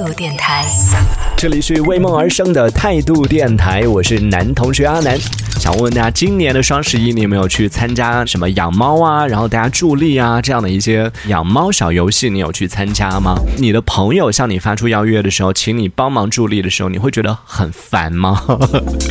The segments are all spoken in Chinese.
度电台。这里是为梦而生的态度电台，我是男同学阿南。想问问大家，今年的双十一你有没有去参加什么养猫啊，然后大家助力啊这样的一些养猫小游戏？你有去参加吗？你的朋友向你发出邀约的时候，请你帮忙助力的时候，你会觉得很烦吗？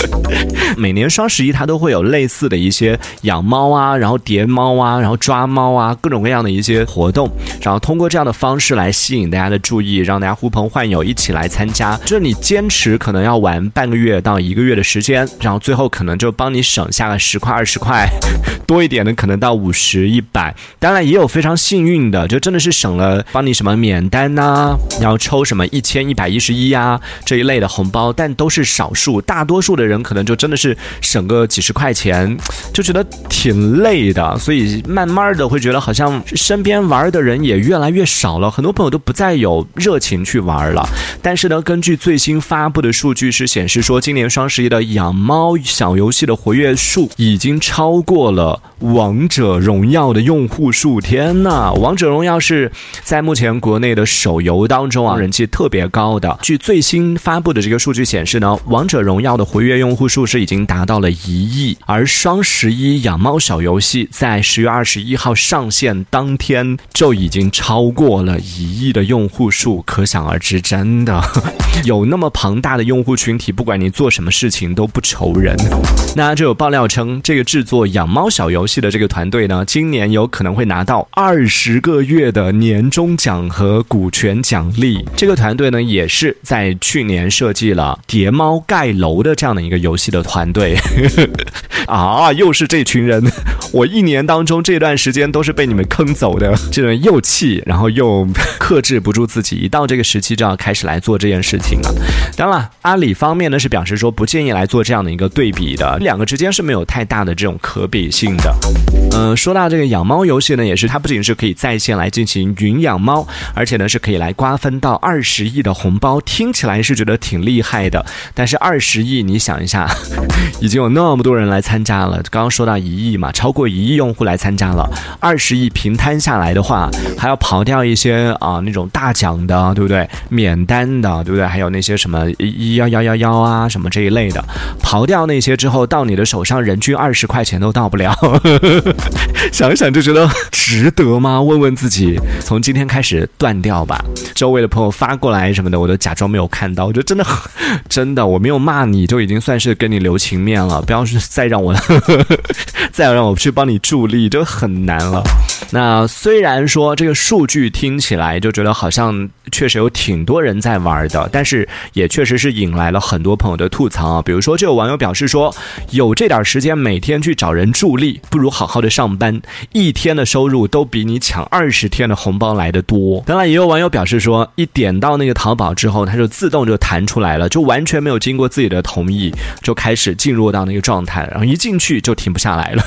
每年双十一它都会有类似的一些养猫啊，然后叠猫啊，然后抓猫啊，各种各样的一些活动，然后通过这样的方式来吸引大家的注意，让大家呼朋唤友一起来参加。就是你坚持可能要玩半个月到一个月的时间，然后最后可能就帮你省下个十块二十块，多一点的可能到五十一百。当然也有非常幸运的，就真的是省了帮你什么免单呐、然后抽什么一千一百一十一呀这一类的红包，但都是少数，大多数的人可能就真的是省个几十块钱，就觉得挺累的，所以慢慢的会觉得好像身边玩的人也越来越少了，很多朋友都不再有热情去玩了。但是呢，根据最新发布的数据是显示说，今年双十一的养猫小游戏的活跃数已经超过了王者荣耀的用户数。天呐，王者荣耀是在目前国内的手游当中啊人气特别高的。据最新发布的这个数据显示呢，王者荣耀的活跃用户数是已经达到了一亿，而双十一养猫小游戏在十月二十一号上线当天就已经超过了一亿的用户数，可想而知，是真的 有那么庞大的用户群体，不管你做什么事情都不愁人。那就有爆料称，这个制作养猫小游戏的这个团队呢，今年有可能会拿到二十个月的年终奖和股权奖励。这个团队呢，也是在去年设计了叠猫盖楼的这样的一个游戏的团队。啊，又是这群人！我一年当中这段时间都是被你们坑走的，这种又气，然后又克制不住自己，一到这个时期就要开始来做这件事情了。当然了，阿里方面呢是表示说不建议来做这样的一个对比的，两个之间是没有太大的这种可比性的。嗯、说到这个养猫游戏呢，也是它不仅是可以在线来进行云养猫，而且呢是可以来瓜分到二十亿的红包，听起来是觉得挺厉害的。但是二十亿，你想一下，已经有那么多人来参加了，刚刚说到一亿嘛，超过一亿用户来参加了，二十亿平摊下来的话，还要刨掉一些啊、那种大奖的，对不对？免单的，对不对？还有那些什么一幺幺幺幺啊什么这一类的，刨掉那些之后，到你的手上人均二十块钱都到不了。想一想就觉得值得吗？问问自己，从今天开始断掉吧。周围的朋友发过来什么的，我都假装没有看到。我觉得真的，真的，我没有骂你就已经算是跟你留情面了。不要是再让我，再让我去帮你助力，就很难了。那虽然说这个数据听起来就觉得好像确实有挺很多人在玩的，但是也确实是引来了很多朋友的吐槽啊。比如说，就有网友表示说，有这点时间每天去找人助力，不如好好的上班，一天的收入都比你抢二十天的红包来的多。当然，也有网友表示说，一点到那个淘宝之后，它就自动就弹出来了，就完全没有经过自己的同意，就开始进入到那个状态，然后一进去就停不下来了。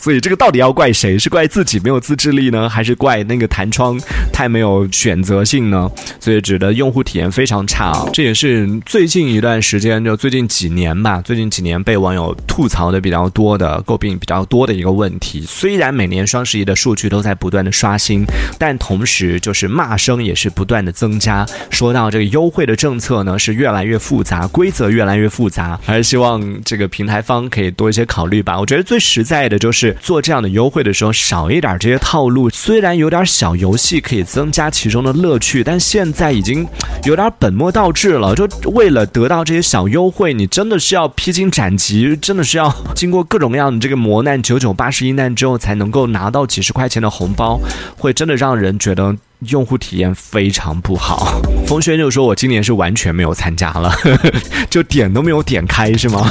所以这个到底要怪谁？是怪自己没有自制力呢，还是怪那个弹窗太没有选择性呢？所以指的用户体验非常差啊。这也是最近一段时间，就最近几年吧，最近几年被网友吐槽的比较多的、诟病比较多的一个问题。虽然每年双十一的数据都在不断的刷新，但同时就是骂声也是不断的增加。说到这个优惠的政策呢，是越来越复杂，规则越来越复杂，还是希望这个平台方可以多一些考虑吧。我觉得最实在的就是做这样的优惠的时候少一点这些套路，虽然有点小游戏可以增加其中的乐趣，但现在已经有点本末倒置了。就为了得到这些小优惠，你真的是要披荆斩棘，真的是要经过各种各样的这个磨难，九九八十一难之后才能够拿到几十块钱的红包，会真的让人觉得。用户体验非常不好，风轩就说：“我今年是完全没有参加了，就点都没有点开，是吗？”